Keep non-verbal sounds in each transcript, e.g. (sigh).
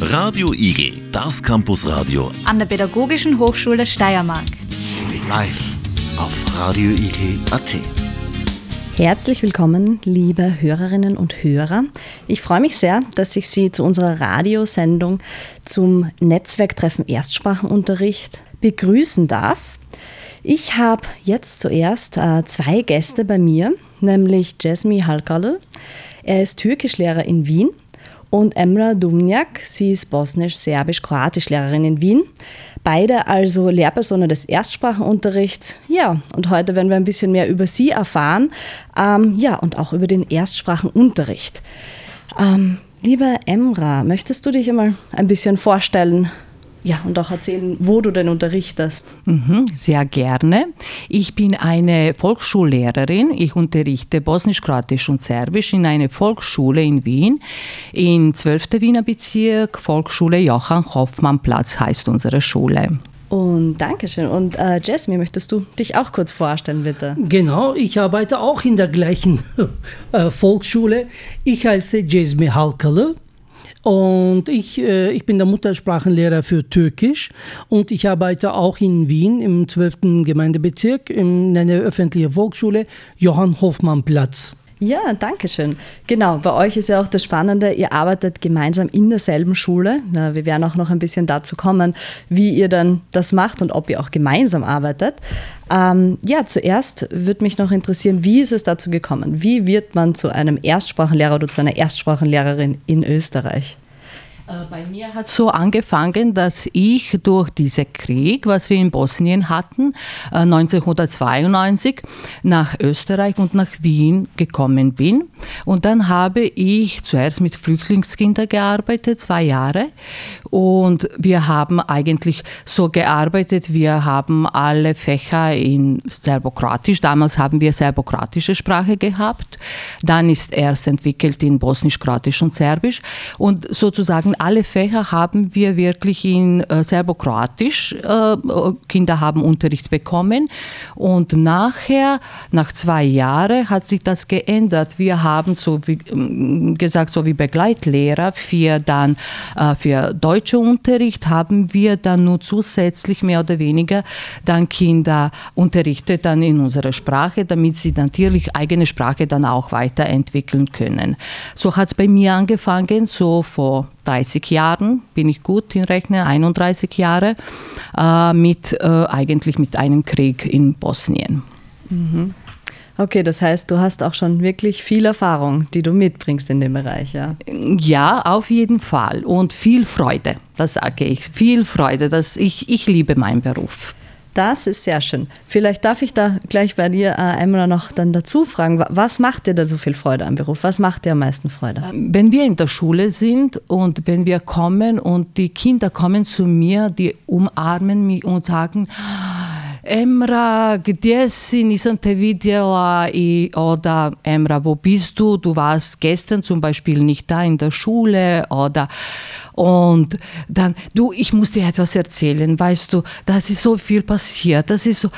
Radio Igel, das Campusradio an der Pädagogischen Hochschule Steiermark. Live auf radioigel.at. Herzlich willkommen, liebe Hörerinnen und Hörer. Ich freue mich sehr, dass ich Sie zu unserer Radiosendung zum Netzwerktreffen Erstsprachenunterricht begrüßen darf. Ich habe jetzt zuerst äh, zwei Gäste bei mir, nämlich Jasmi Halkalı. Er ist Türkischlehrer in Wien und Emra Dumniak, sie ist bosnisch-serbisch-kroatisch-Lehrerin in Wien. Beide also Lehrpersonen des Erstsprachenunterrichts. Ja, und heute werden wir ein bisschen mehr über sie erfahren. Ähm, ja, und auch über den Erstsprachenunterricht. Ähm, lieber Emra, möchtest du dich einmal ein bisschen vorstellen, ja, und auch erzählen, wo du denn unterrichtest. Mhm, sehr gerne. Ich bin eine Volksschullehrerin. Ich unterrichte Bosnisch, Kroatisch und Serbisch in einer Volksschule in Wien, im 12. Wiener Bezirk, Volksschule Johann Hoffmann Platz heißt unsere Schule. Und Dankeschön. Und äh, Jasmine, möchtest du dich auch kurz vorstellen, bitte? Genau, ich arbeite auch in der gleichen (laughs) äh, Volksschule. Ich heiße Jasmine Halkalı. Und ich, äh, ich bin der Muttersprachenlehrer für Türkisch und ich arbeite auch in Wien im 12. Gemeindebezirk in einer öffentlichen Volksschule Johann Hofmann Platz. Ja, danke schön. Genau, bei euch ist ja auch das Spannende, ihr arbeitet gemeinsam in derselben Schule. Wir werden auch noch ein bisschen dazu kommen, wie ihr dann das macht und ob ihr auch gemeinsam arbeitet. Ähm, ja, zuerst würde mich noch interessieren, wie ist es dazu gekommen? Wie wird man zu einem Erstsprachenlehrer oder zu einer Erstsprachenlehrerin in Österreich? Äh, bei mir hat so angefangen, dass ich durch diesen Krieg, was wir in Bosnien hatten, 1992 äh, nach Österreich und nach Wien gekommen bin. Und dann habe ich zuerst mit Flüchtlingskindern gearbeitet, zwei Jahre. Und wir haben eigentlich so gearbeitet, wir haben alle Fächer in Serbokratisch. Damals haben wir serbokratische Sprache gehabt. Dann ist erst entwickelt in Bosnisch, Kroatisch und Serbisch. Und sozusagen alle Fächer haben wir wirklich in äh, Serbokroatisch. Äh, Kinder haben Unterricht bekommen. Und nachher, nach zwei Jahren, hat sich das geändert. Wir haben so wie ähm, gesagt, so wie Begleitlehrer für dann äh, für deutsche Unterricht haben wir dann nur zusätzlich mehr oder weniger dann Kinder unterrichtet dann in unserer Sprache, damit sie natürlich eigene Sprache dann auch weiterentwickeln können. So hat es bei mir angefangen, so vor 30 Jahren, bin ich gut in Rechnen, 31 Jahre, äh, mit, äh, eigentlich mit einem Krieg in Bosnien. Mhm. Okay, das heißt, du hast auch schon wirklich viel Erfahrung, die du mitbringst in dem Bereich, ja? Ja, auf jeden Fall. Und viel Freude, das sage ich. Viel Freude. Das, ich, ich liebe meinen Beruf. Das ist sehr schön. Vielleicht darf ich da gleich bei dir, äh, Emma, noch dann dazu fragen, was macht dir da so viel Freude am Beruf? Was macht dir am meisten Freude? Ähm, wenn wir in der Schule sind und wenn wir kommen und die Kinder kommen zu mir, die umarmen mich und sagen, Emra, gdje si, nisam te vidjela i oder Emra, wo bist du? Du warst gestern zum Beispiel nicht da in der Schule oder und dann, du, ich muss dir etwas erzählen, weißt du, da ist so viel passiert, das ist so,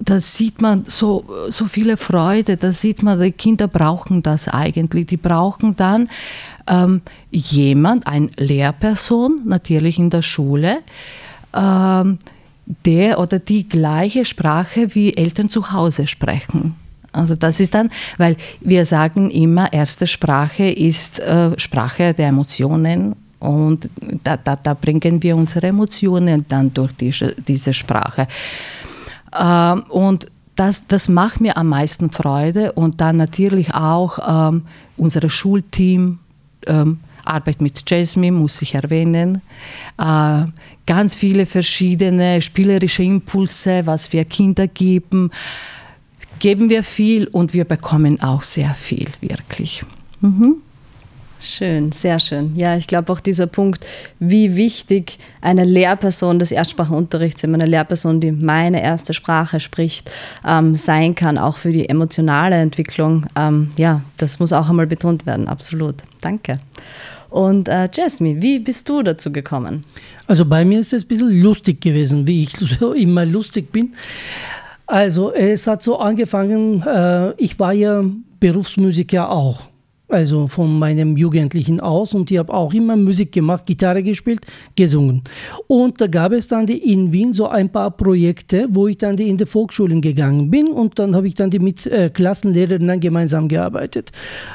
da sieht man so, so viele Freude, da sieht man, die Kinder brauchen das eigentlich. Die brauchen dann ähm, jemand, eine Lehrperson, natürlich in der Schule, ähm, der oder die gleiche Sprache wie Eltern zu Hause sprechen. Also das ist dann, weil wir sagen immer, erste Sprache ist äh, Sprache der Emotionen und da, da, da, bringen wir unsere Emotionen dann durch diese, diese Sprache. Ähm, und das, das macht mir am meisten Freude und dann natürlich auch ähm, unser Schulteam. Ähm, Arbeit mit Jasmine, muss ich erwähnen. Äh, ganz viele verschiedene spielerische Impulse, was wir Kinder geben. Geben wir viel und wir bekommen auch sehr viel, wirklich. Mhm. Schön, sehr schön. Ja, ich glaube auch dieser Punkt, wie wichtig eine Lehrperson des Erstsprachenunterrichts, eine Lehrperson, die meine erste Sprache spricht, ähm, sein kann, auch für die emotionale Entwicklung. Ähm, ja, das muss auch einmal betont werden, absolut. Danke. Und äh, Jasmine, wie bist du dazu gekommen? Also bei mir ist es ein bisschen lustig gewesen, wie ich (laughs) so immer lustig bin. Also es hat so angefangen, äh, ich war ja Berufsmusiker auch. Also von meinem Jugendlichen aus und ich habe auch immer Musik gemacht, Gitarre gespielt, gesungen. Und da gab es dann die in Wien so ein paar Projekte, wo ich dann die in die Volksschulen gegangen bin und dann habe ich dann die mit äh, Klassenlehrern gemeinsam gearbeitet.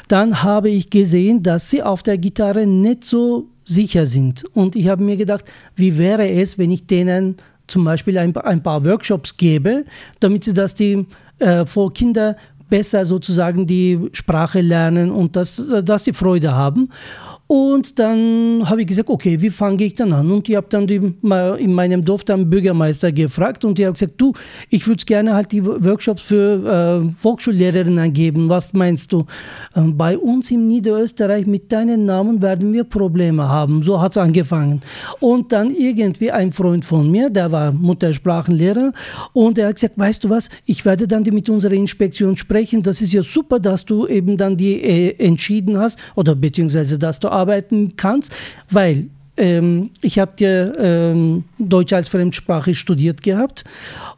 Dann habe ich gesehen, dass sie auf der Gitarre nicht so sicher sind und ich habe mir gedacht, wie wäre es, wenn ich denen zum Beispiel ein, ein paar Workshops gebe, damit sie das die äh, vor Kinder besser sozusagen die Sprache lernen und dass, dass die Freude haben. Und dann habe ich gesagt, okay, wie fange ich dann an? Und ich habe dann die, in meinem Dorf dann Bürgermeister gefragt und ich habe gesagt, du, ich würde gerne halt die Workshops für äh, Volksschullehrerinnen geben. Was meinst du? Ähm, bei uns in Niederösterreich mit deinen Namen werden wir Probleme haben. So hat es angefangen. Und dann irgendwie ein Freund von mir, der war Muttersprachenlehrer und er hat gesagt, weißt du was, ich werde dann mit unserer Inspektion sprechen. Das ist ja super, dass du eben dann die äh, entschieden hast oder beziehungsweise dass du arbeiten kannst, weil ähm, ich habe ja ähm, Deutsch als Fremdsprache studiert gehabt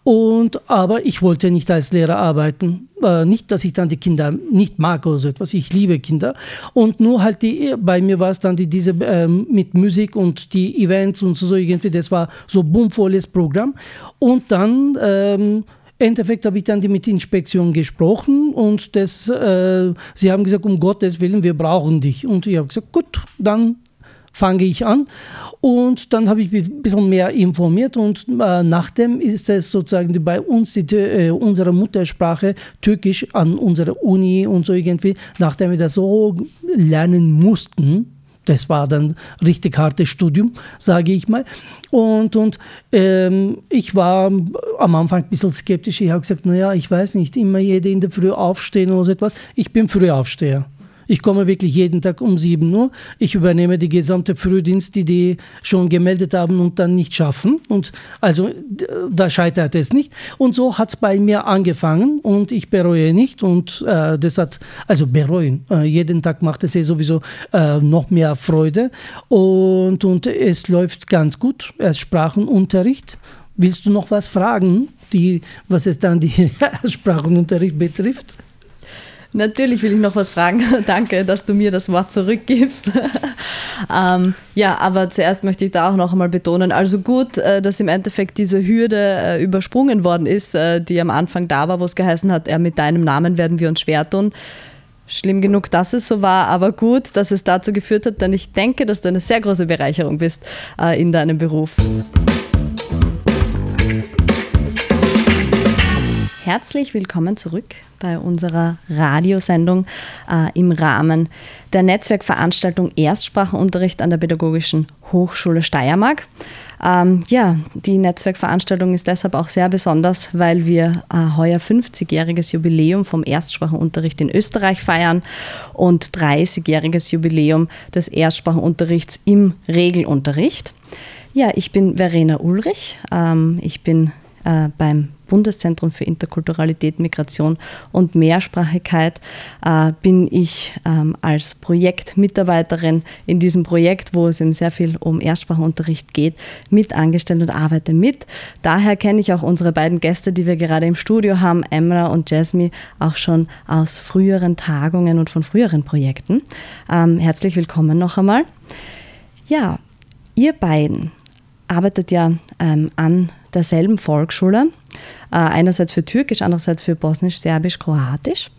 und aber ich wollte nicht als Lehrer arbeiten. Äh, nicht, dass ich dann die Kinder nicht mag oder so etwas. Ich liebe Kinder und nur halt die bei mir war es dann die, diese ähm, mit Musik und die Events und so irgendwie. Das war so bummvolles Programm und dann ähm, Endeffekt habe ich dann mit Inspektion gesprochen und das, äh, sie haben gesagt, um Gottes Willen, wir brauchen dich. Und ich habe gesagt, gut, dann fange ich an. Und dann habe ich mich ein bisschen mehr informiert und äh, nachdem ist es sozusagen bei uns die, äh, unsere Muttersprache Türkisch an unserer Uni und so irgendwie, nachdem wir das so lernen mussten, das war dann richtig hartes Studium, sage ich mal. Und, und ähm, ich war am Anfang ein bisschen skeptisch. Ich habe gesagt, naja, ich weiß nicht, immer jede in der Früh aufstehen oder so etwas. Ich bin Frühaufsteher. Ich komme wirklich jeden Tag um 7 Uhr. Ich übernehme die gesamte Frühdienst, die die schon gemeldet haben und dann nicht schaffen. Und also da scheitert es nicht. Und so hat es bei mir angefangen und ich bereue nicht. Und äh, das hat, also bereuen, äh, jeden Tag macht es eh sowieso äh, noch mehr Freude. Und, und es läuft ganz gut. Erst Sprachenunterricht. Willst du noch was fragen, die, was es dann die (laughs) Sprachenunterricht betrifft? Natürlich will ich noch was fragen. (laughs) Danke, dass du mir das Wort zurückgibst. (laughs) ähm, ja, aber zuerst möchte ich da auch noch einmal betonen, also gut, äh, dass im Endeffekt diese Hürde äh, übersprungen worden ist, äh, die am Anfang da war, wo es geheißen hat, ja, mit deinem Namen werden wir uns schwer tun. Schlimm genug, dass es so war, aber gut, dass es dazu geführt hat, denn ich denke, dass du eine sehr große Bereicherung bist in deinem Beruf. Herzlich willkommen zurück bei unserer Radiosendung äh, im Rahmen der Netzwerkveranstaltung Erstsprachenunterricht an der Pädagogischen Hochschule Steiermark. Ähm, ja, die Netzwerkveranstaltung ist deshalb auch sehr besonders, weil wir äh, heuer 50-jähriges Jubiläum vom Erstsprachenunterricht in Österreich feiern und 30-jähriges Jubiläum des Erstsprachenunterrichts im Regelunterricht. Ja, ich bin Verena Ulrich. Ähm, ich bin äh, beim Bundeszentrum für Interkulturalität, Migration und Mehrsprachigkeit äh, bin ich ähm, als Projektmitarbeiterin in diesem Projekt, wo es eben sehr viel um Erstsprachenunterricht geht, mit angestellt und arbeite mit. Daher kenne ich auch unsere beiden Gäste, die wir gerade im Studio haben, Emra und Jasmine, auch schon aus früheren Tagungen und von früheren Projekten. Ähm, herzlich willkommen noch einmal. Ja, ihr beiden arbeitet ja ähm, an derselben Volksschule, äh, einerseits für Türkisch, andererseits für Bosnisch, Serbisch, Kroatisch.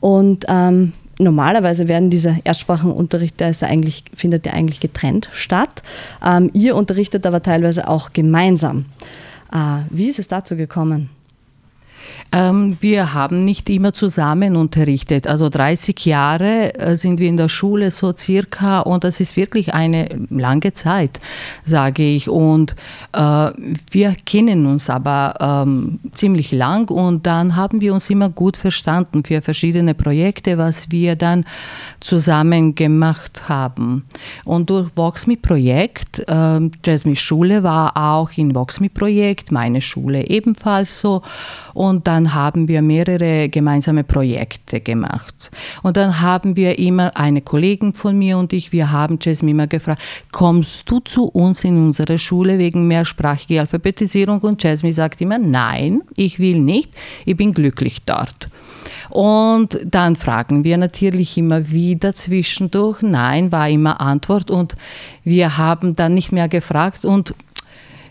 Und ähm, normalerweise werden diese Erstsprachenunterricht, der eigentlich, findet ja eigentlich getrennt statt. Ähm, ihr unterrichtet aber teilweise auch gemeinsam. Äh, wie ist es dazu gekommen? Ähm, wir haben nicht immer zusammen unterrichtet. Also 30 Jahre äh, sind wir in der Schule so circa und das ist wirklich eine lange Zeit, sage ich. Und äh, wir kennen uns aber ähm, ziemlich lang und dann haben wir uns immer gut verstanden für verschiedene Projekte, was wir dann zusammen gemacht haben. Und durch Voxme-Projekt, äh, Jasmine Schule war auch in Voxme-Projekt, meine Schule ebenfalls so. Und Und dann haben wir mehrere gemeinsame Projekte gemacht. Und dann haben wir immer, eine Kollegin von mir und ich, wir haben Jasmine immer gefragt, kommst du zu uns in unsere Schule wegen mehrsprachiger Alphabetisierung? Und Jasmine sagt immer, nein, ich will nicht, ich bin glücklich dort. Und dann fragen wir natürlich immer wieder zwischendurch. Nein, war immer Antwort. Und wir haben dann nicht mehr gefragt. Und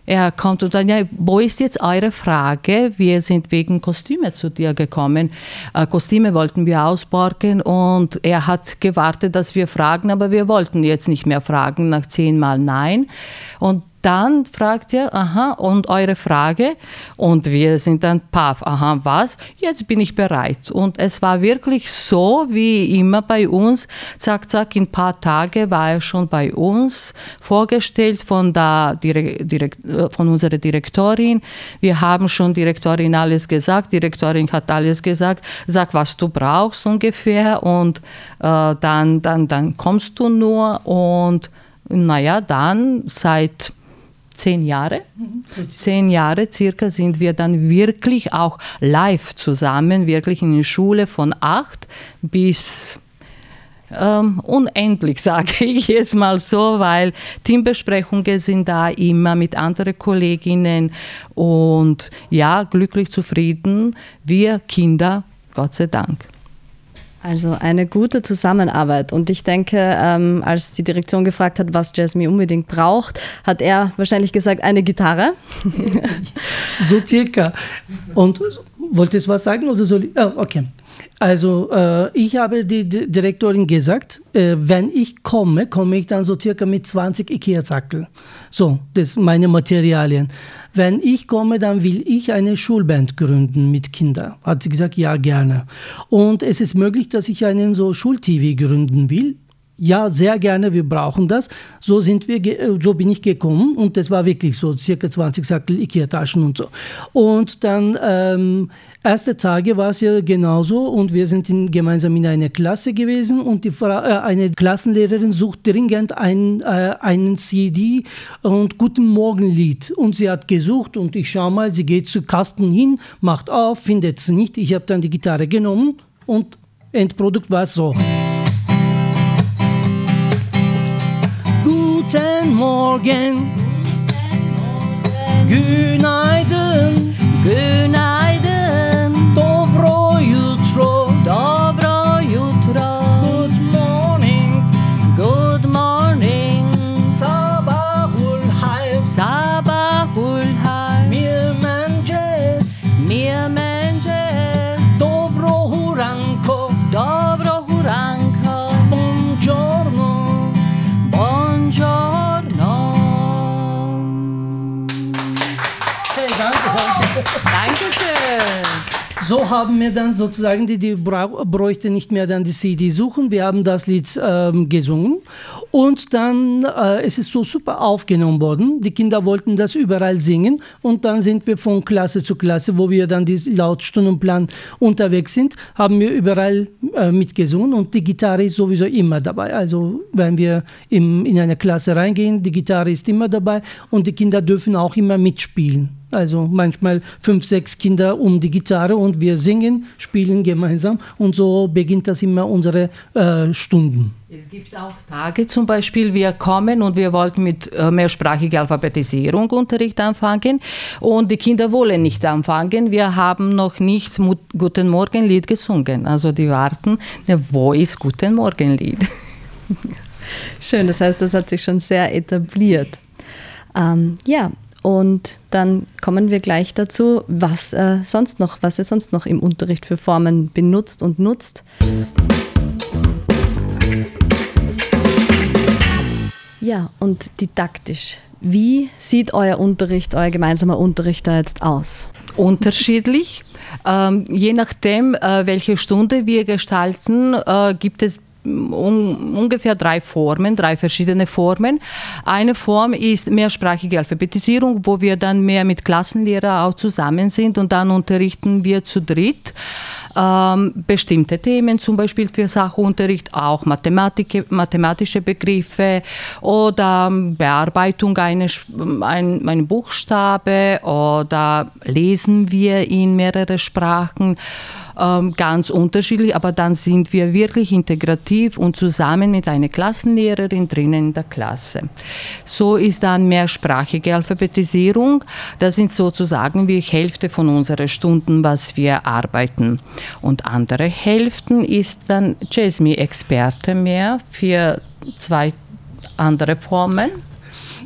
er kommt und dann, ja, wo ist jetzt eure Frage? Wir sind wegen Kostüme zu dir gekommen. Äh, Kostüme wollten wir ausborgen und er hat gewartet, dass wir fragen, aber wir wollten jetzt nicht mehr fragen nach zehnmal Nein. Und dann fragt er, aha, und eure Frage? Und wir sind dann, paff, aha, was? Jetzt bin ich bereit. Und es war wirklich so, wie immer bei uns. Zack, zack, in ein paar Tagen war er schon bei uns vorgestellt von, der Direkt, äh, von unserer Direktorin. Wir haben schon Direktorin alles gesagt. Direktorin hat alles gesagt. Sag, was du brauchst ungefähr. Und äh, dann, dann, dann kommst du nur. Und naja, dann seit zehn Jahre. Zehn Jahre circa sind wir dann wirklich auch live zusammen, wirklich in der Schule von acht bis ähm, unendlich, (laughs) sage ich jetzt mal so, weil Teambesprechungen sind da immer mit anderen Kolleginnen und ja, glücklich zufrieden. Wir Kinder, Gott sei Dank. Also eine gute Zusammenarbeit. Und ich denke, ähm, als die Direktion gefragt hat, was Jasmine unbedingt braucht, hat er wahrscheinlich gesagt, eine Gitarre. (laughs) so circa. Und wolltest du was sagen oder soll ich? Oh, okay. Also äh, ich habe die Direktorin gesagt, äh, wenn ich komme, komme ich dann so circa mit 20 Ikea-Zackel. So, das sind meine Materialien. Wenn ich komme, dann will ich eine Schulband gründen mit Kindern. Hat sie gesagt, ja, gerne. Und es ist möglich, dass ich einen so Schul-TV gründen will ja, sehr gerne, wir brauchen das. So sind wir, äh, so bin ich gekommen und das war wirklich so, circa 20 Sackel Ikea-Taschen und so. Und dann, ähm, erste Tage war es ja genauso und wir sind in, gemeinsam in einer Klasse gewesen und die Frau, äh, eine Klassenlehrerin sucht dringend ein, äh, einen CD und Guten Morgen Lied und sie hat gesucht und ich schau mal, sie geht zu Kasten hin, macht auf, findet es nicht. Ich habe dann die Gitarre genommen und Endprodukt war so. Guten Morgen. Günaydın. Günaydın. So haben wir dann sozusagen, die, die bräuchte nicht mehr dann die CD suchen. Wir haben das Lied ähm, gesungen und dann äh, es ist so super aufgenommen worden. Die Kinder wollten das überall singen und dann sind wir von Klasse zu Klasse, wo wir dann die laut Stundenplan unterwegs sind, haben wir überall äh, mitgesungen und die Gitarre ist sowieso immer dabei. Also wenn wir im, in eine Klasse reingehen, die Gitarre ist immer dabei und die Kinder dürfen auch immer mitspielen. Also manchmal fünf, sechs Kinder um die Gitarre und wir singen, spielen gemeinsam und so beginnt das immer unsere äh, Stunden. Es gibt auch Tage zum Beispiel, wir kommen und wir wollten mit äh, mehrsprachiger Alphabetisierung Unterricht anfangen und die Kinder wollen nicht anfangen. Wir haben noch nicht Mut Guten Morgen Lied gesungen. Also die warten, na, wo ist Guten Morgen Lied? Schön, das heißt, das hat sich schon sehr etabliert. Ähm, ja, und dann kommen wir gleich dazu, was äh, sonst noch, was ihr sonst noch im Unterricht für Formen benutzt und nutzt. Ja, und didaktisch. Wie sieht euer Unterricht, euer gemeinsamer Unterricht da jetzt aus? Unterschiedlich. Ähm, je nachdem, äh, welche Stunde wir gestalten, äh, gibt es un, ungefähr drei Formen, drei verschiedene Formen. Eine Form ist mehrsprachige Alphabetisierung, wo wir dann mehr mit Klassenlehrer auch zusammen sind und dann unterrichten wir zu dritt ähm, bestimmte Themen, zum Beispiel für Sachunterricht, auch Mathematik, mathematische Begriffe oder Bearbeitung eines ein, ein Buchstabe oder lesen wir in mehrere Sprachen ähm, ganz unterschiedlich, aber dann sind wir wirklich integrativ und zusammen mit einer Klassenlehrerin drinnen in der Klasse. So ist dann mehrsprachige Alphabetisierung. Das sind sozusagen wie Hälfte von unseren Stunden, was wir arbeiten. Und andere Hälften ist dann Jasmine-Experte mehr für zwei andere Formen.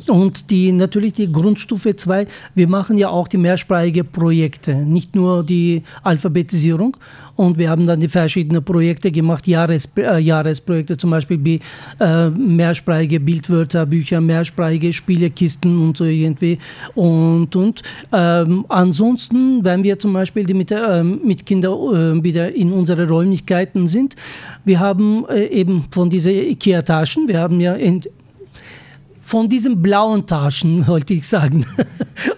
Und die natürlich die Grundstufe 2, wir machen ja auch die mehrsprachige Projekte, nicht nur die Alphabetisierung. Und wir haben dann die verschiedenen Projekte gemacht, Jahres, äh, Jahresprojekte, zum Beispiel wie äh, mehrsprachige Bildwörterbücher, mehrsprachige Spielekisten und so irgendwie. Und, und ähm, ansonsten, wenn wir zum Beispiel die mit, äh, mit Kindern äh, wieder in unsere Räumlichkeiten sind, wir haben äh, eben von diesen IKEA-Taschen, wir haben ja in, von diesen blauen Taschen, (laughs) wollte ich sagen.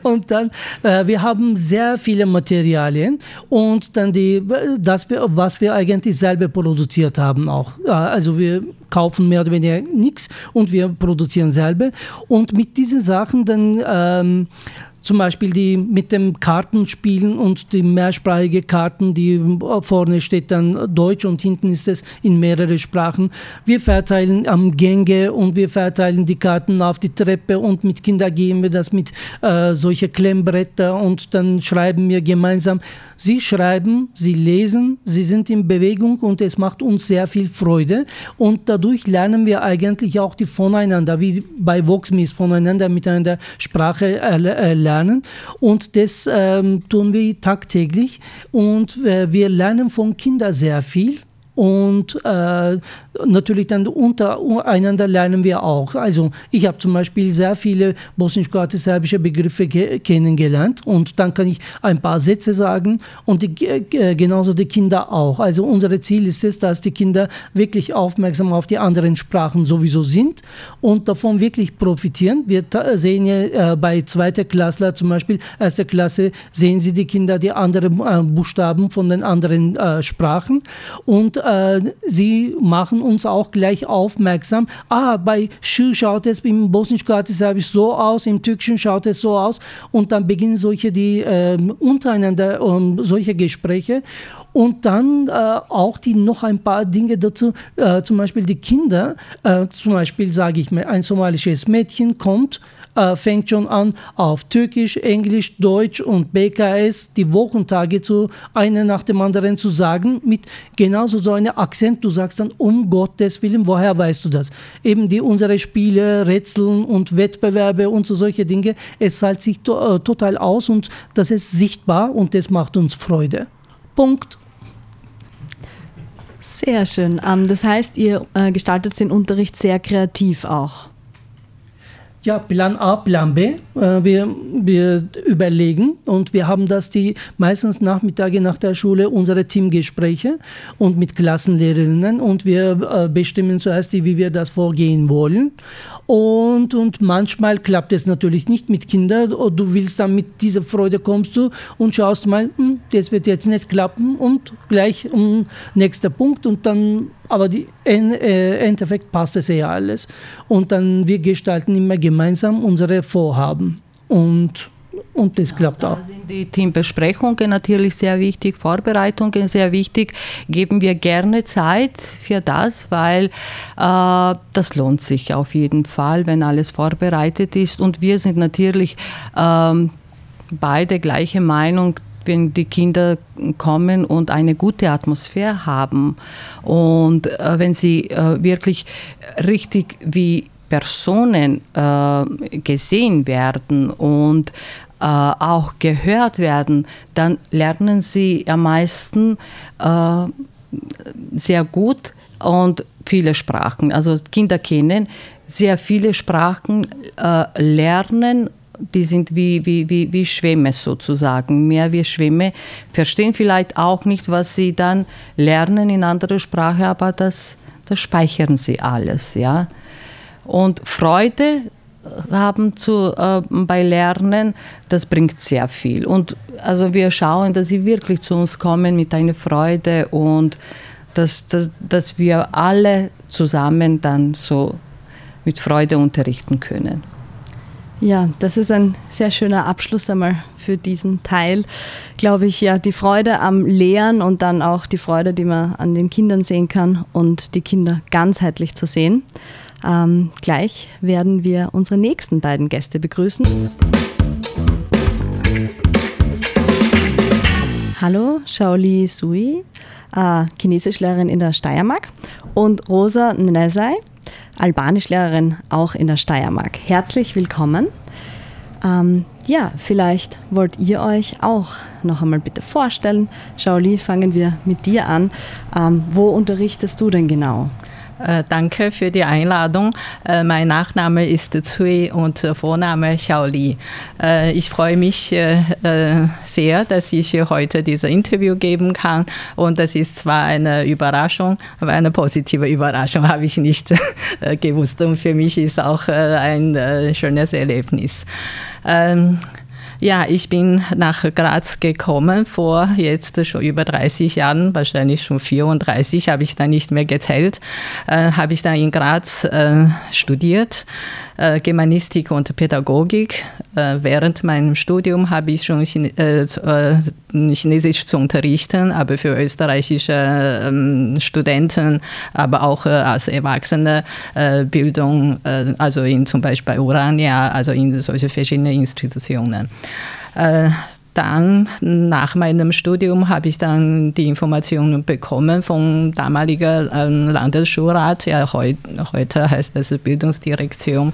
und dann, äh, wir haben sehr viele Materialien und dann die, das, was wir eigentlich selber produziert haben auch. Also wir kaufen mehr oder weniger nichts und wir produzieren selber. Und mit diesen Sachen dann ähm, zum Beispiel die mit dem Kartenspielen und die mehrsprachige Karten, die vorne steht dann Deutsch und hinten ist es in mehrere Sprachen. Wir verteilen am Gänge und wir verteilen die Karten auf die Treppe und mit Kindern gehen wir das mit äh, solche Klemmbretter und dann schreiben wir gemeinsam. Sie schreiben, sie lesen, sie sind in Bewegung und es macht uns sehr viel Freude und dadurch lernen wir eigentlich auch die voneinander, wie bei Voxmis voneinander miteinander Sprache lernen lernen und das ähm, tun wir tagtäglich und äh, wir lernen von Kindern sehr viel und äh, natürlich dann untereinander lernen wir auch. Also ich habe zum Beispiel sehr viele bosnisch-kroatisch-serbische Begriffe kennengelernt und dann kann ich ein paar Sätze sagen und die, genauso die Kinder auch. Also unser Ziel ist es, dass die Kinder wirklich aufmerksam auf die anderen Sprachen sowieso sind und davon wirklich profitieren. Wir sehen ja äh, bei zweiter Klasse zum Beispiel, erster Klasse, sehen Sie die Kinder die anderen äh, Buchstaben von den anderen äh, Sprachen und sie machen uns auch gleich aufmerksam. Ah, bei Schü schaut es im bosnisch-kroatisch so aus, im Türkischen schaut es so aus. Und dann beginnen solche die äh, untereinander ähm, solche Gespräche. Und dann äh, auch die noch ein paar Dinge dazu, äh, zum Beispiel die Kinder, äh, zum Beispiel sage ich mir, ein somalisches Mädchen kommt äh, fängt schon an, auf Türkisch, Englisch, Deutsch und BKS die Wochentage zu einer nach dem anderen zu sagen, mit genauso so einem Akzent. Du sagst dann, um Gottes Willen, woher weißt du das? Eben die unsere Spiele, Rätseln und Wettbewerbe und so solche Dinge, es zahlt sich to äh, total aus und das ist sichtbar und das macht uns Freude. Punkt. Sehr schön. Ähm, das heißt, ihr äh, gestaltet den Unterricht sehr kreativ auch. Ja, Plan A, Plan B. Äh, wir, wir überlegen und wir haben das die meistens Nachmittage nach der Schule unsere Teamgespräche und mit Klassenlehrerinnen und wir äh, bestimmen zuerst, wie wir das vorgehen wollen. Und, und manchmal klappt es natürlich nicht mit Kindern. Du willst dann mit dieser Freude kommst du und schaust mal, hm, das wird jetzt nicht klappen und gleich um, nächster Punkt und dann aber die, im äh, Endeffekt passt es ja alles. Und dann wir gestalten immer gemeinsam unsere Vorhaben und und das klappt auch. Da sind die Teambesprechungen natürlich sehr wichtig, Vorbereitungen sehr wichtig. Geben wir gerne Zeit für das, weil äh, das lohnt sich auf jeden Fall, wenn alles vorbereitet ist. Und wir sind natürlich ähm, beide gleiche Meinung, wenn die Kinder kommen und eine gute Atmosphäre haben und äh, wenn sie äh, wirklich richtig wie Personen äh, gesehen werden und äh, auch gehört werden, dann lernen sie am meisten äh, sehr gut und viele Sprachen. Also Kinder kennen sehr viele Sprachen, äh, lernen die sind wie, wie, wie, wie Schwämme sozusagen, mehr wie Schwämme, verstehen vielleicht auch nicht, was sie dann lernen in anderer Sprache, aber das, das speichern sie alles, ja. Und Freude haben zu, äh, bei Lernen, das bringt sehr viel. Und also wir schauen, dass sie wirklich zu uns kommen mit einer Freude und dass, dass, dass wir alle zusammen dann so mit Freude unterrichten können. Ja, das ist ein sehr schöner Abschluss einmal für diesen Teil. Glaube ich, ja, die Freude am Lehren und dann auch die Freude, die man an den Kindern sehen kann und die Kinder ganzheitlich zu sehen. Ähm, gleich werden wir unsere nächsten beiden Gäste begrüßen. Hallo, Shaoli Sui, äh, Chinesischlehrerin in der Steiermark und Rosa Nesai, Albanischlehrerin auch in der Steiermark. Herzlich willkommen. Ähm, ja, vielleicht wollt ihr euch auch noch einmal bitte vorstellen. Shaoli, fangen wir mit dir an. Ähm, wo unterrichtest du denn genau? Äh, danke für die Einladung. Äh, mein Nachname ist Cui und Vorname Xiaoli. Äh, ich freue mich äh, äh, sehr, dass ich heute dieses Interview geben kann. Und das ist zwar eine Überraschung, aber eine positive Überraschung (laughs) habe ich nicht gewusst. Und für mich ist auch ein schönes Erlebnis. Ähm, ja, ich bin nach Graz gekommen vor jetzt schon über 30 Jahren, wahrscheinlich schon 34, habe ich dann nicht mehr gezählt, äh, habe ich dann in Graz äh, studiert äh, Germanistik und Pädagogik. Äh, während meinem Studium habe ich schon Chine äh, äh, Chinesisch zu unterrichten, aber für österreichische ähm, Studenten, aber auch als Erwachsene Bildung, also in zum Beispiel Urania, also in solche verschiedenen Institutionen 呃 dann nach meinem Studium habe ich dann die Informationen bekommen vom damaligen ähm, Landesschulrat, ja heu, heute heißt das Bildungsdirektion,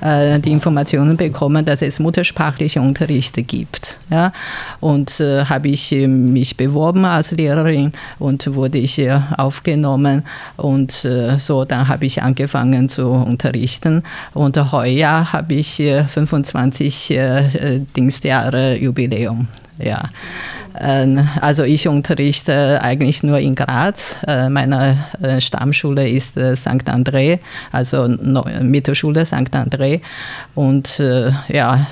äh, die Informationen bekommen, dass es muttersprachliche Unterrichte gibt. Ja? Und äh, habe ich mich beworben als Lehrerin und wurde ich äh, aufgenommen und äh, so dann habe ich angefangen zu unterrichten und heuer habe ich 25 äh, Dienstjahre Jubiläum. Ja. Ähm, also ich unterrichte eigentlich nur in Graz. Äh, meine äh, Stammschule ist äh, St. André, also Mittelschule St. André. Und ja,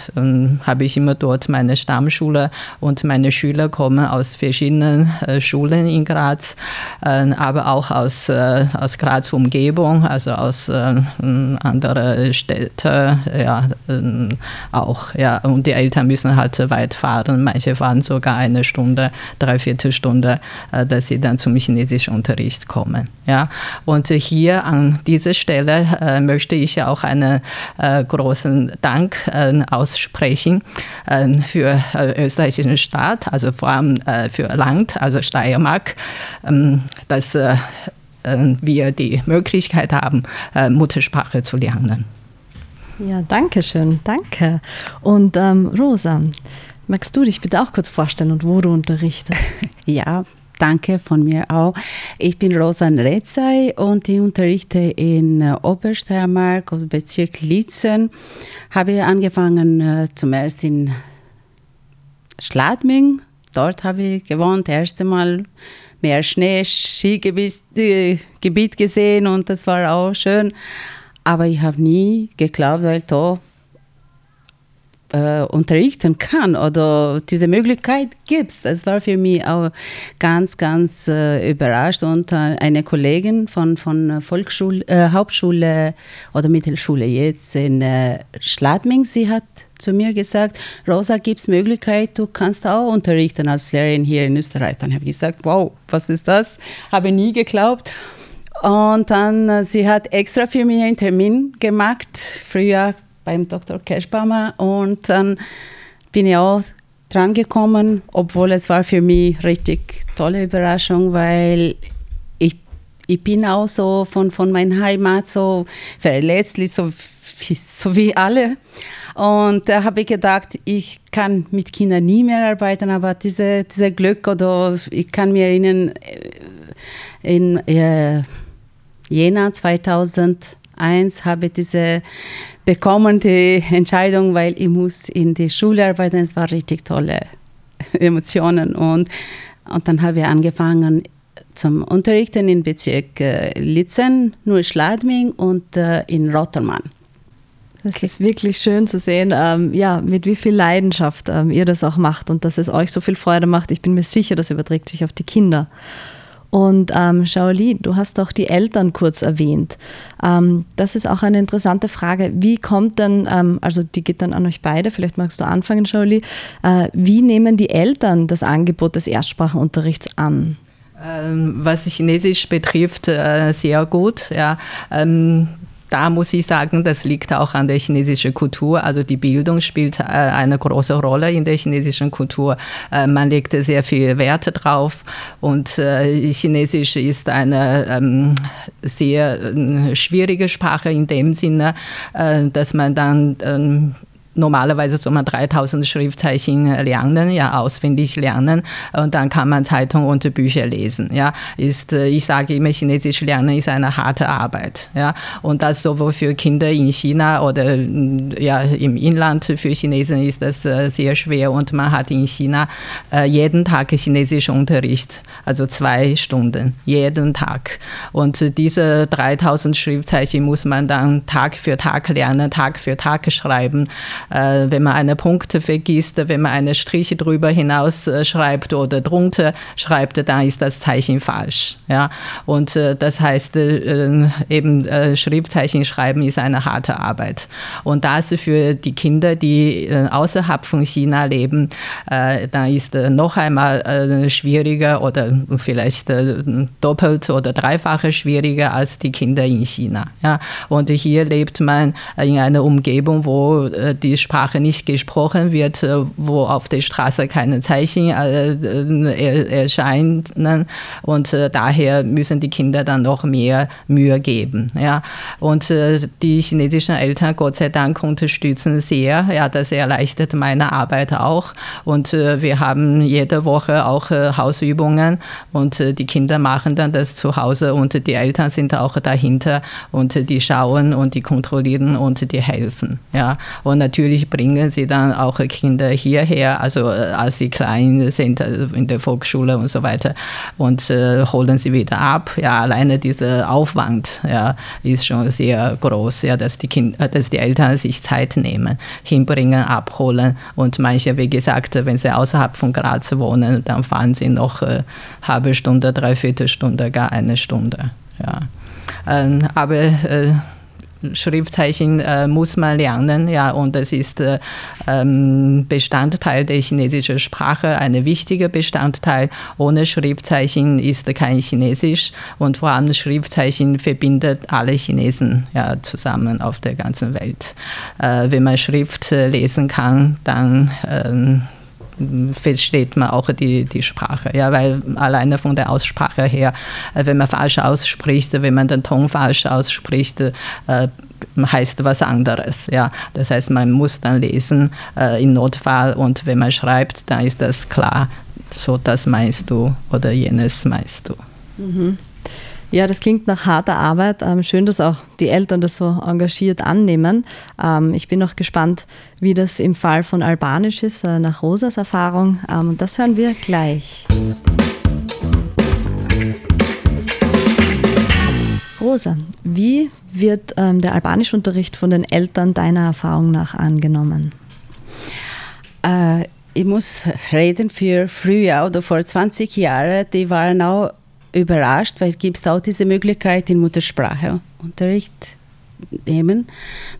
habe ich immer dort meine Stammschule und meine Schüler kommen aus verschiedenen Schulen in Graz, aber auch aus, aus Graz Umgebung, also aus anderen Städten, ja, auch, ja. Und die Eltern müssen halt weit fahren, manche fahren sogar eine Stunde Stunde, dreiviertel Stunde, äh, dass sie dann zum chinesischen Unterricht kommen. Ja? Und hier an dieser Stelle äh, möchte ich auch einen äh, großen Dank aussprechen für österreichischen Staat, also vor allem für Land, also Steiermark, ähm, dass wir die Möglichkeit haben, Muttersprache zu lernen. Ja, danke schön, danke. Und ähm, Rosa, Magst du dich bitte auch kurz vorstellen und wo du unterrichtest? (laughs) ja, danke von mir auch. Ich bin Rosan Rezai und ich unterrichte in äh, Obersteiermark und Bezirk Lietzen. Habe angefangen äh, zuerst in Schladming. Dort habe ich gewohnt, das erste Mal mehr Schnee, Skigebiet äh, gesehen und das war auch schön. Aber ich habe nie geglaubt, weil da äh, unterrichten kann oder diese Möglichkeit gibt. Das war für mich auch ganz, ganz äh, überrascht. Und äh, eine Kollegin von, von Volksschule, äh, Hauptschule oder Mittelschule jetzt in äh, Schladming, sie hat zu mir gesagt, Rosa, gibt es Möglichkeit, du kannst auch unterrichten als Lehrerin hier in Österreich. Dann habe ich gesagt, wow, was ist das? Habe nie geglaubt. Und dann, äh, sie hat extra für mich einen Termin gemacht. Früher beim Dr. Keschbaumer und dann bin ich auch dran gekommen, obwohl es war für mich richtig tolle Überraschung, weil ich, ich bin auch so von, von meiner Heimat so verletzlich, so, (laughs) so wie alle. Und da habe ich gedacht, ich kann mit Kindern nie mehr arbeiten, aber diese, diese Glück oder ich kann mir erinnern, äh, in äh, Jena 2001 habe ich diese bekommen die Entscheidung, weil ich muss in die Schule arbeiten. Es war richtig tolle (laughs) Emotionen und und dann habe ich angefangen zum Unterrichten in Bezirk äh, Litzen, Nur-Schladming und äh, in Rotterdam. Das ist wirklich schön zu sehen, ähm, ja, mit wie viel Leidenschaft ähm, ihr das auch macht und dass es euch so viel Freude macht. Ich bin mir sicher, das überträgt sich auf die Kinder. Und ähm, Shaoli, du hast auch die Eltern kurz erwähnt. Ähm, das ist auch eine interessante Frage. Wie kommt denn, ähm, also die geht dann an euch beide, vielleicht magst du anfangen, Shaoli, äh, wie nehmen die Eltern das Angebot des Erstsprachenunterrichts an? Ähm, was Chinesisch betrifft, äh, sehr gut. Ja. Da muss ich sagen, das liegt auch an der chinesischen Kultur. Also die Bildung spielt äh, eine große Rolle in der chinesischen Kultur. Äh, man legt sehr viel Wert drauf und äh, Chinesisch ist eine ähm, sehr schwierige Sprache in dem Sinne, dass man dann ähm, normalerweise soll man 3000 Schriftzeichen lernen, ja, auswendig lernen und dann kann man Zeitung und Bücher lesen, ja. Ist, äh, ich sage immer, Chinesisch lernen ist eine harte Arbeit, ja. Und das sowohl für Kinder in China oder mm, ja, im Inland für Chinesen ist das äh, sehr schwer und man hat in China äh, jeden Tag chinesischen Unterricht, also zwei Stunden, jeden Tag. Und diese 3000 Schriftzeichen muss man dann Tag für Tag lernen, Tag für Tag schreiben äh, wenn man eine Punkte vergisst, wenn man eine Striche drüber hinaus äh, schreibt oder drunter schreibt, dann ist das Zeichen falsch. Ja? Und äh, das heißt, äh, eben äh, Schriftzeichen schreiben ist eine harte Arbeit. Und das für die Kinder, die äh, außerhalb von China leben, dann ist noch einmal schwieriger oder vielleicht doppelt oder dreifach schwieriger als die Kinder in China. Ja? Und hier lebt man in einer Umgebung, wo die Sprache nicht gesprochen wird, äh, wo auf der Straße keine Zeichen äh, erscheinen. Und äh, daher müssen die Kinder dann noch mehr Mühe geben. Ja. Und die chinesischen Eltern, Gott sei Dank, unterstützen sehr. Ja, das erleichtert meine Arbeit auch. Und wir haben jede Woche auch Hausübungen und die Kinder machen dann das zu Hause und die Eltern sind auch dahinter und die schauen und die kontrollieren und die helfen. Ja. Und natürlich natürlich bringen sie dann auch Kinder hierher, also äh, als sie klein sind äh, in der Volksschule und so weiter und äh, holen sie wieder ab. Ja, alleine dieser Aufwand ja, ist schon sehr groß, ja, dass, die kind, äh, dass die Eltern sich Zeit nehmen, hinbringen, abholen und manche, wie gesagt, wenn sie außerhalb von Graz wohnen, dann fahren sie noch äh, halbe Stunde, dreiviertel Stunde, gar eine Stunde. Ja. Ähm, aber äh, Schriftzeichen äh, muss man lernen, ja, und das ist äh, ähm, Bestandteil der chinesischen Sprache, ein wichtiger Bestandteil. Ohne Schriftzeichen ist kein Chinesisch und vor allem Schriftzeichen verbindet alle Chinesen ja, zusammen auf der ganzen Welt. Äh, wenn man Schrift lesen kann, dann ähm, versteht man auch die, die Sprache. Ja, weil alleine von der Aussprache her, äh, wenn man falsch ausspricht, wenn man den Ton falsch ausspricht, äh, heißt was anderes. Ja. Das heißt, man muss dann lesen äh, im Notfall und wenn man schreibt, dann ist das klar, so das meinst du oder jenes meinst du. Mhm. Ja, das klingt nach harter Arbeit. Ähm, schön, dass auch die Eltern das so engagiert annehmen. Ähm, ich bin noch gespannt, wie das im Fall von Albanisch ist, äh, nach Rosas Erfahrung. Ähm, das hören wir gleich. Rosa, wie wird der Albanischunterricht von den Eltern deiner Erfahrung nach angenommen? Äh, ich muss reden für früher oder vor 20 Jahren, die waren auch überrascht, weil gibt es auch diese Möglichkeit in Muttersprache Unterricht nehmen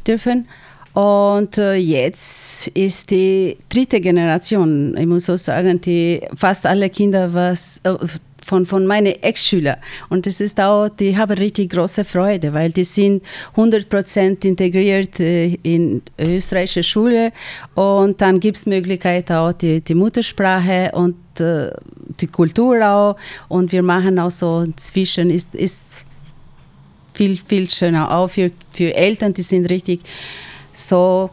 dürfen. Und äh, jetzt ist die dritte Generation, ich muss so sagen, die fast alle Kinder was äh, von, von meinen Ex-Schülern. Und das ist auch, die haben richtig große Freude, weil die sind 100% integriert äh, in österreichische Schule und dann gibt es Möglichkeit auch die, die Muttersprache und äh, die Kultur auch und wir machen auch so zwischen, ist, ist viel, viel schöner, auch für, für Eltern, die sind richtig so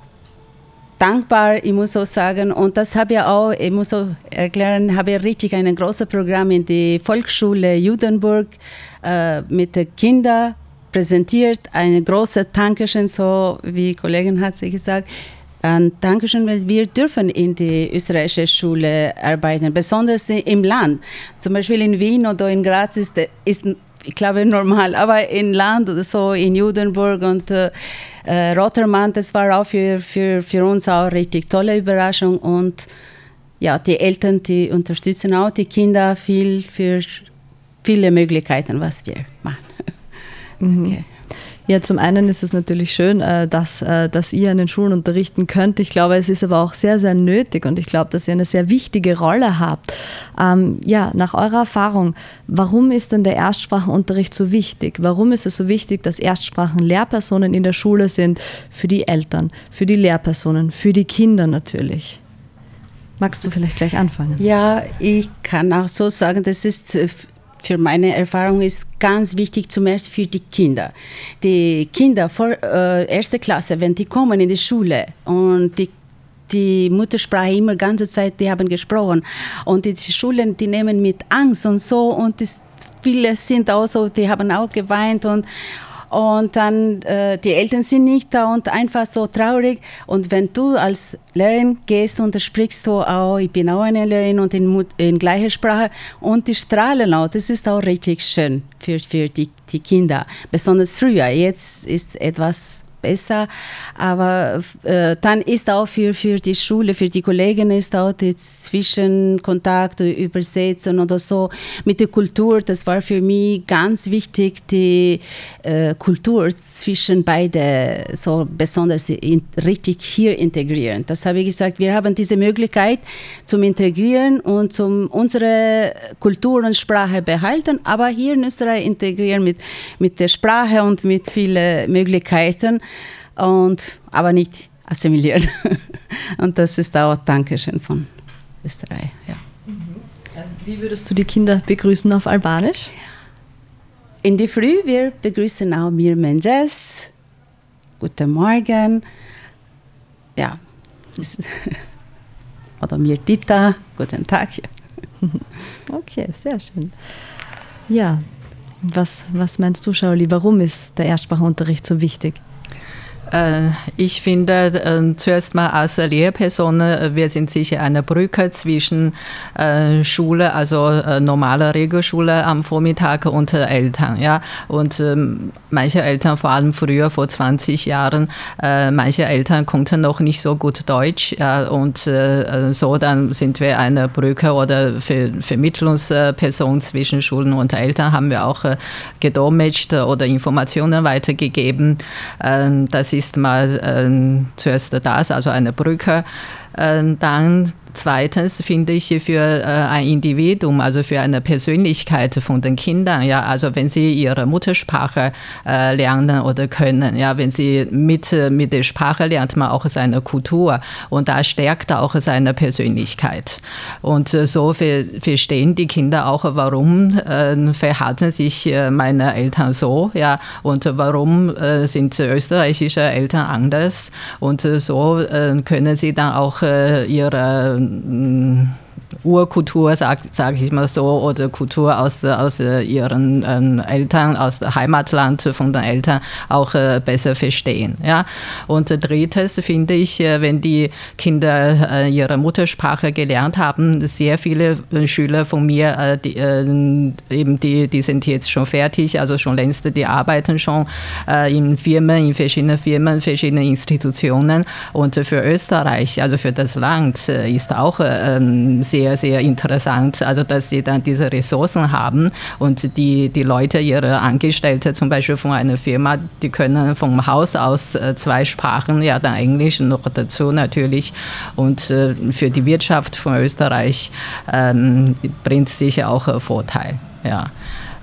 dankbar, ich muss auch sagen. Und das habe ich auch, ich muss auch erklären, habe ich richtig ein großes Programm in der Volksschule Judenburg äh, mit den Kindern präsentiert. Eine große Dankeschön, so wie die Kollegin hat sie gesagt. Und Dankeschön, weil wir dürfen in die österreichische Schule arbeiten, besonders im Land. Zum Beispiel in Wien oder in Graz ist, ist ich glaube, normal, aber in Land oder so, in Judenburg und äh, Rotterdam, das war auch für, für, für uns auch richtig tolle Überraschung und ja, die Eltern, die unterstützen auch die Kinder viel für viele Möglichkeiten, was wir machen. (laughs) Mhm. Okay. Ja, zum einen ist es natürlich schön, äh, dass, äh, dass ihr an den Schulen unterrichten könnt. Ich glaube, es ist aber auch sehr, sehr nötig und ich glaube, dass ihr eine sehr wichtige Rolle habt. Ähm, ja, nach eurer Erfahrung, warum ist denn der Erstsprachenunterricht so wichtig? Warum ist es so wichtig, dass Erstsprachenlehrpersonen in der Schule sind für die Eltern, für die Lehrpersonen, für die Kinder natürlich? Magst du vielleicht gleich anfangen? Ja, ich kann auch so sagen, das ist äh, für meine Erfahrung ist ganz wichtig, zuerst für die Kinder. Die Kinder vor äh, erster Klasse, wenn die kommen in die Schule und die die Muttersprache immer ganze Zeit, die haben gesprochen. Und die Schulen, die nehmen mit Angst und so. Und das, viele sind auch so, die haben auch geweint und, und dann äh, die Eltern sind nicht da und einfach so traurig. Und wenn du als Lehrerin gehst und sprichst du auch, ich bin auch eine Lehrerin und in, in gleicher Sprache und die strahlen auch, das ist auch richtig schön für, für die, die Kinder. Besonders früher, jetzt ist etwas besser. Aber äh, dann ist auch für, für die Schule, für die Kollegen ist auch der Zwischenkontakt, Übersetzen oder so mit der Kultur. Das war für mich ganz wichtig, die äh, Kultur zwischen beide so besonders in, richtig hier integrieren. Das habe ich gesagt. Wir haben diese Möglichkeit zum Integrieren und zum unsere Kultur und Sprache behalten, aber hier in Österreich integrieren mit, mit der Sprache und mit vielen Möglichkeiten und, aber nicht assimilieren. (laughs) Und das ist auch Dankeschön von Österreich. Ja. Wie würdest du die Kinder begrüßen auf Albanisch? In die Früh, wir begrüßen auch Mir Menjes. Guten Morgen. Ja. (laughs) Oder Mir Dita. Guten Tag. (laughs) Okay, sehr schön. Ja, was, was meinst du, Shaoli? Warum ist der Erstsprachunterricht so wichtig? Äh, ich finde, äh, zuerst mal als Lehrperson, äh, wir sind sicher eine Brücke zwischen Schule, also normale Regelschule am Vormittag und Eltern. Ja? Und ähm, manche Eltern, vor allem früher, vor 20 Jahren, manche Eltern konnten noch nicht so gut Deutsch. Und so dann sind wir eine Brücke oder Vermittlungsperson zwischen Schulen und Eltern, haben wir auch gedolmetscht oder Informationen weitergegeben. Ähm, das ist mal ähm, zuerst das, also eine Brücke. Ähm, dann Zweitens finde ich für äh, ein Individuum, also für eine Persönlichkeit von den Kindern, ja, also wenn sie ihre Muttersprache äh, lernen oder können, ja, wenn sie mit, mit der Sprache lernt man auch seine Kultur und da stärkt auch seine Persönlichkeit. Und äh, so verstehen die Kinder auch, warum äh, verhalten sich äh, meine Eltern so, ja, und warum äh, sind österreichische Eltern anders und so können sie dann auch ihre 嗯 Urkultur, sage sag ich mal so, oder Kultur aus, aus ihren äh, Eltern, aus dem Heimatland von den Eltern auch äh, besser verstehen. Ja? Und drittes finde ich, äh, wenn die Kinder äh, ihre Muttersprache gelernt haben, sehr viele äh, Schüler von mir, äh, die, eben die, die sind jetzt schon fertig, also schon längst, die arbeiten schon in Firmen, in verschiedenen Firmen, verschiedenen Institutionen. Und für Österreich, also für das Land, ist auch ähm, sehr sehr, sehr interessant, also dass sie dann diese Ressourcen haben und die, die Leute, ihre Angestellte zum Beispiel von einer Firma, die können vom Haus aus äh, zwei Sprachen, ja dann Englisch noch dazu natürlich und äh, für die Wirtschaft von Österreich ähm, bringt sicher auch Vorteil. Ja.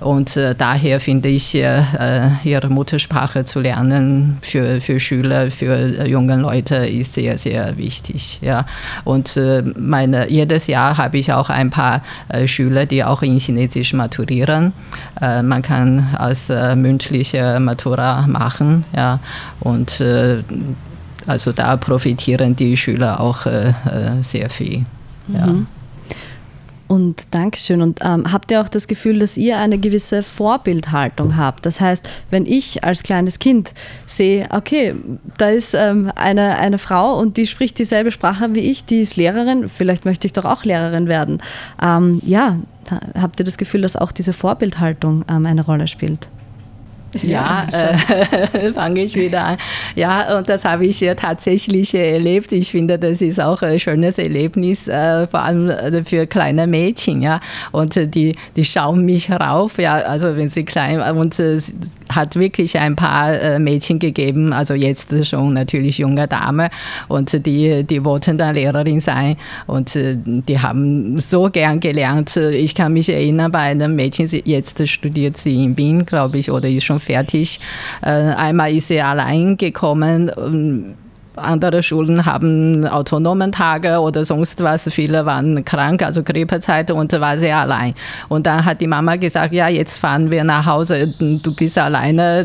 Und äh, daher finde ich, äh, äh, ihre Muttersprache zu lernen für, für Schüler, für äh, junge Leute ist sehr, sehr wichtig. Ja. Und äh, meine, jedes Jahr habe ich auch ein paar äh, Schüler, die auch in Chinesisch maturieren. man kann als mündliche Matura machen. Ja. Und also da profitieren die Schüler auch sehr viel. Ja. Mhm. Und Dankeschön. Und ähm, habt ihr auch das Gefühl, dass ihr eine gewisse Vorbildhaltung habt? Das heißt, wenn ich als kleines Kind sehe, okay, da ist ähm, eine, eine Frau und die spricht dieselbe Sprache wie ich, die ist Lehrerin, vielleicht möchte ich doch auch Lehrerin werden. Ähm, ja, habt ihr das Gefühl, dass auch diese Vorbildhaltung ähm, eine Rolle spielt? Ja, äh, (laughs) fange ich wieder an. Ja, und das habe ich tatsächlich erlebt. Ich finde, das ist auch ein schönes Erlebnis, äh, vor allem äh, für kleine Mädchen. Ja, und die, die schauen mich rauf. Ja, also wenn sie klein und es hat wirklich ein paar äh, Mädchen gegeben, also jetzt schon natürlich junge Dame und die, die wollten dann Lehrerin sein und äh, die haben so gern gelernt. Ich kann mich erinnern, bei einem Mädchen, jetzt studiert sie in Wien, glaube ich, oder ist schon fertig. Äh, einmal ist sie allein gekommen ähm, andere Schulen haben autonomen Tage oder sonst was. Viele waren krank, also Grippezeit und war sehr allein. Und dann hat die Mama gesagt, ja, jetzt fahren wir nach Hause. Du bist alleine,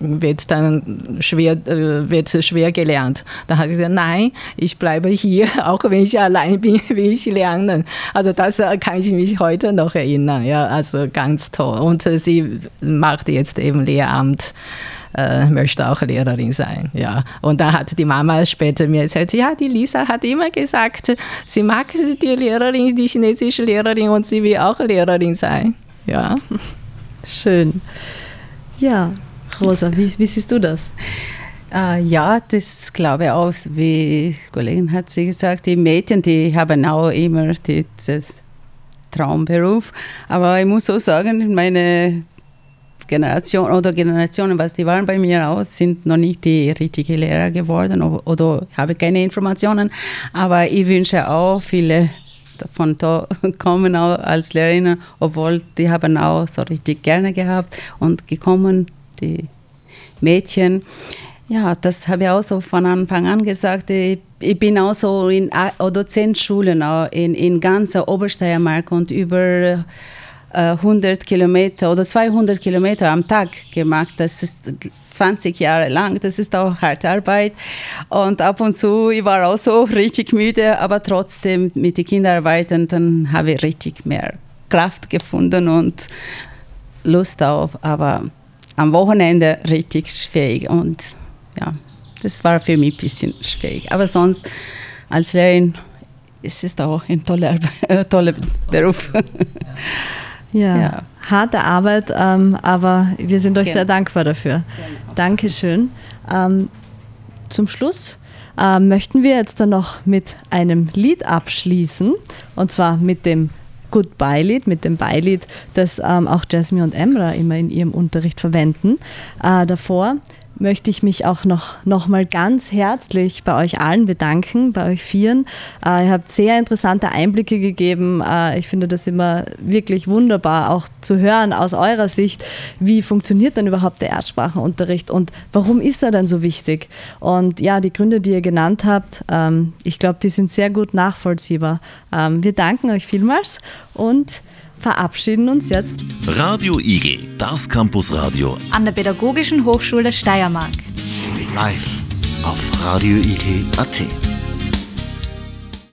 wird dann schwer, wird schwer gelernt. Dann hat sie gesagt, nein, ich bleibe hier, (laughs) auch wenn ich allein bin, (laughs) will ich lernen. Also das kann ich mich heute noch erinnern. Ja, also ganz toll. Und sie macht jetzt eben Lehramt äh, möchte auch Lehrerin sein. Ja. Und da hat die Mama später mir gesagt, ja, die Lisa hat immer gesagt, sie mag die Lehrerin, die chinesische Lehrerin und sie will auch Lehrerin sein. Ja. (laughs) Schön. Ja, Rosa, wie, wie siehst du das? Uh, ja, das glaube ich auch, wie die Kollegin hat sie gesagt, die Mädchen, die haben auch immer diesen Traumberuf. Aber ich muss auch sagen, meine Generation oder Generationen, was die waren bei mir auch, sind noch nicht die richtigen Lehrer geworden oder, habe keine Informationen. Aber ich wünsche auch viele von da (laughs) kommen auch als Lehrerinnen, obwohl die haben auch so richtig gerne gehabt und gekommen, die Mädchen. Ja, das habe ich auch so von Anfang an gesagt. Ich, ich bin auch so in oder zehn Schulen auch in, in ganzer Obersteiermark und über 100 Kilometer oder 200 Kilometer am Tag gemacht. Das ist 20 Jahre lang. Das ist auch harte Arbeit. Und ab und zu, ich war auch so (laughs) richtig müde, aber trotzdem mit den Kindern arbeiten, dann habe ich richtig mehr Kraft gefunden und Lust auf. Aber am Wochenende richtig schwierig. Und ja, das war für mich ein bisschen schwierig. Aber sonst als Lehrerin es ist auch ein toller, (laughs) toller Beruf. Ja, ja. harte Arbeit, ähm, aber wir sind euch Gerne. sehr dankbar dafür. Genau. Dankeschön. Ähm, zum Schluss äh, möchten wir jetzt dann noch mit einem Lied abschließen und zwar mit dem Goodbye-Lied, mit dem Beilied, das ähm, auch Jasmine und Emra immer in ihrem Unterricht verwenden. Äh, davor möchte ich mich auch noch, noch mal ganz herzlich bei euch allen bedanken, bei euch Vieren. Äh, ihr habt sehr interessante Einblicke gegeben. Äh, ich finde das immer wirklich wunderbar, auch zu hören aus eurer Sicht, wie funktioniert denn überhaupt der Erdsprachenunterricht und warum ist er denn so wichtig? Und ja, die Gründe, die ihr genannt habt, ähm, ich glaube, die sind sehr gut nachvollziehbar. Ähm, wir danken euch vielmals und verabschieden uns jetzt. Radio Igel, das Campusradio an der Pädagogischen Hochschule Steiermark. Live auf Radio Igel.at.